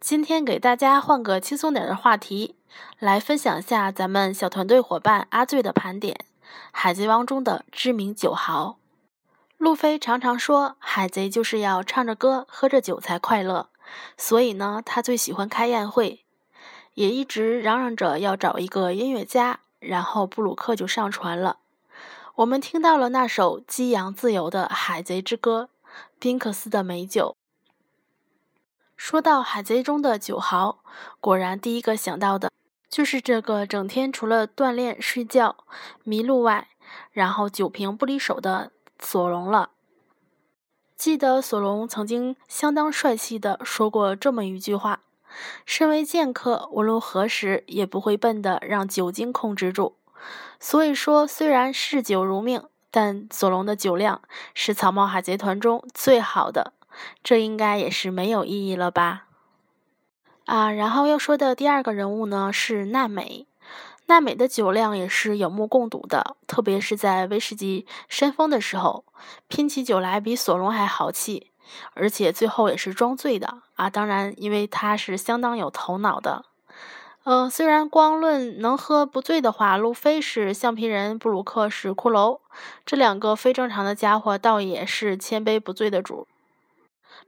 今天给大家换个轻松点的话题，来分享一下咱们小团队伙伴阿醉的盘点。海贼王中的知名酒豪，路飞常常说，海贼就是要唱着歌、喝着酒才快乐，所以呢，他最喜欢开宴会，也一直嚷嚷着要找一个音乐家。然后布鲁克就上船了，我们听到了那首激扬自由的海贼之歌，宾克斯的美酒。说到海贼中的酒豪，果然第一个想到的就是这个整天除了锻炼、睡觉、迷路外，然后酒瓶不离手的索隆了。记得索隆曾经相当帅气的说过这么一句话。身为剑客，无论何时也不会笨的让酒精控制住。所以说，虽然嗜酒如命，但索隆的酒量是草帽海贼团中最好的，这应该也是没有意义了吧？啊，然后要说的第二个人物呢是娜美，娜美的酒量也是有目共睹的，特别是在威士忌山峰的时候，拼起酒来比索隆还豪气。而且最后也是装醉的啊！当然，因为他是相当有头脑的。呃，虽然光论能喝不醉的话，路飞是橡皮人，布鲁克是骷髅，这两个非正常的家伙倒也是千杯不醉的主。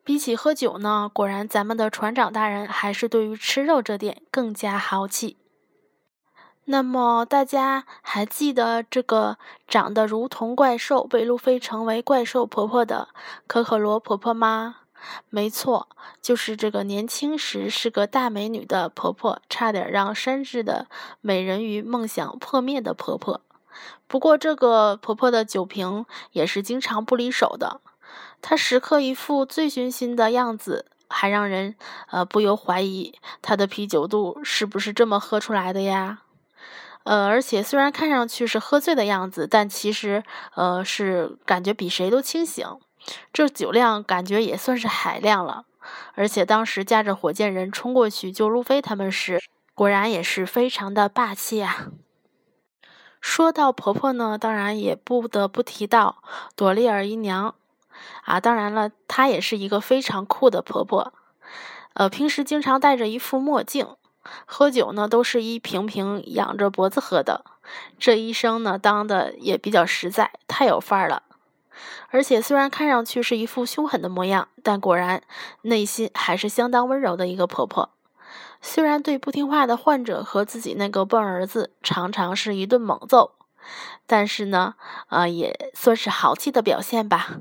比起喝酒呢，果然咱们的船长大人还是对于吃肉这点更加豪气。那么大家还记得这个长得如同怪兽、被路飞称为“怪兽婆婆”的可可罗婆婆吗？没错，就是这个年轻时是个大美女的婆婆，差点让山治的美人鱼梦想破灭的婆婆。不过这个婆婆的酒瓶也是经常不离手的，他时刻一副醉醺醺的样子，还让人呃不由怀疑他的啤酒肚是不是这么喝出来的呀？呃，而且虽然看上去是喝醉的样子，但其实呃是感觉比谁都清醒。这酒量感觉也算是海量了。而且当时驾着火箭人冲过去救路飞他们时，果然也是非常的霸气啊。说到婆婆呢，当然也不得不提到朵莉尔姨娘啊。当然了，她也是一个非常酷的婆婆。呃，平时经常戴着一副墨镜。喝酒呢，都是一瓶瓶仰着脖子喝的。这医生呢，当的也比较实在，太有范儿了。而且虽然看上去是一副凶狠的模样，但果然内心还是相当温柔的一个婆婆。虽然对不听话的患者和自己那个笨儿子常常是一顿猛揍，但是呢，呃，也算是豪气的表现吧。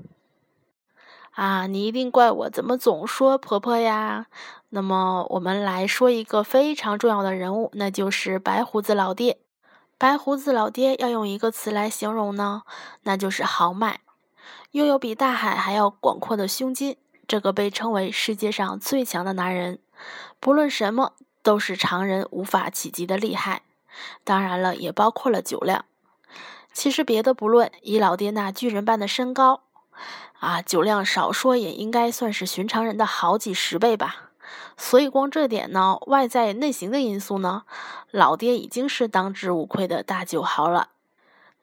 啊，你一定怪我怎么总说婆婆呀？那么我们来说一个非常重要的人物，那就是白胡子老爹。白胡子老爹要用一个词来形容呢，那就是豪迈。拥有比大海还要广阔的胸襟，这个被称为世界上最强的男人，不论什么都是常人无法企及的厉害。当然了，也包括了酒量。其实别的不论，以老爹那巨人般的身高，啊，酒量少说也应该算是寻常人的好几十倍吧。所以光这点呢，外在内行的因素呢，老爹已经是当之无愧的大酒豪了。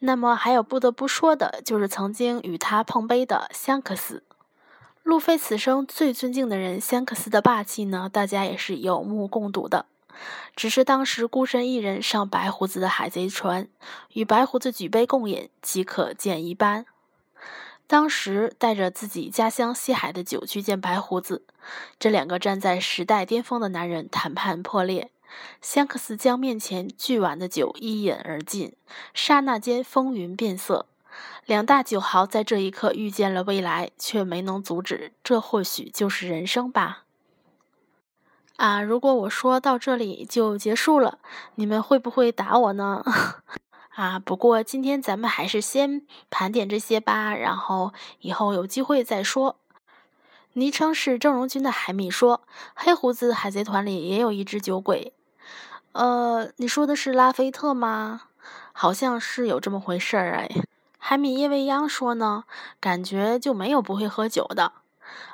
那么还有不得不说的，就是曾经与他碰杯的香克斯。路飞此生最尊敬的人香克斯的霸气呢，大家也是有目共睹的。只是当时孤身一人上白胡子的海贼船，与白胡子举杯共饮，即可见一斑。当时带着自己家乡西海的酒去见白胡子，这两个站在时代巅峰的男人谈判破裂。香克斯将面前巨碗的酒一饮而尽，刹那间风云变色。两大酒豪在这一刻遇见了未来，却没能阻止。这或许就是人生吧。啊，如果我说到这里就结束了，你们会不会打我呢？啊，不过今天咱们还是先盘点这些吧，然后以后有机会再说。昵称是郑荣军的海米说：“黑胡子海贼团里也有一只酒鬼。”呃，你说的是拉菲特吗？好像是有这么回事儿哎。海米夜未央说呢，感觉就没有不会喝酒的。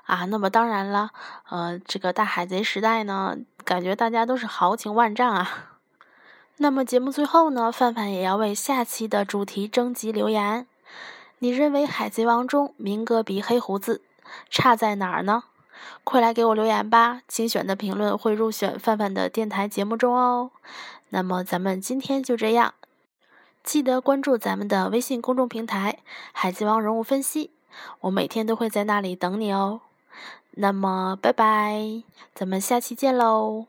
啊，那么当然了，呃，这个大海贼时代呢，感觉大家都是豪情万丈啊。那么节目最后呢，范范也要为下期的主题征集留言。你认为《海贼王》中明哥比黑胡子差在哪儿呢？快来给我留言吧！精选的评论会入选范范的电台节目中哦。那么咱们今天就这样，记得关注咱们的微信公众平台“海贼王人物分析”，我每天都会在那里等你哦。那么，拜拜，咱们下期见喽！